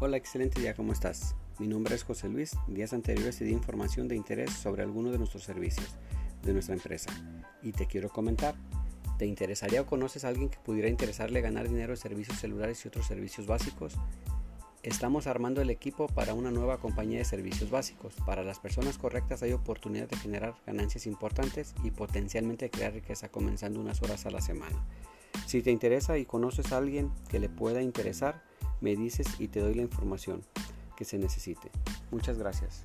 Hola, excelente día, ¿cómo estás? Mi nombre es José Luis. Días anteriores te di información de interés sobre alguno de nuestros servicios de nuestra empresa y te quiero comentar. ¿Te interesaría o conoces a alguien que pudiera interesarle ganar dinero en servicios celulares y otros servicios básicos? Estamos armando el equipo para una nueva compañía de servicios básicos. Para las personas correctas hay oportunidad de generar ganancias importantes y potencialmente crear riqueza comenzando unas horas a la semana. Si te interesa y conoces a alguien que le pueda interesar, me dices y te doy la información que se necesite. Muchas gracias.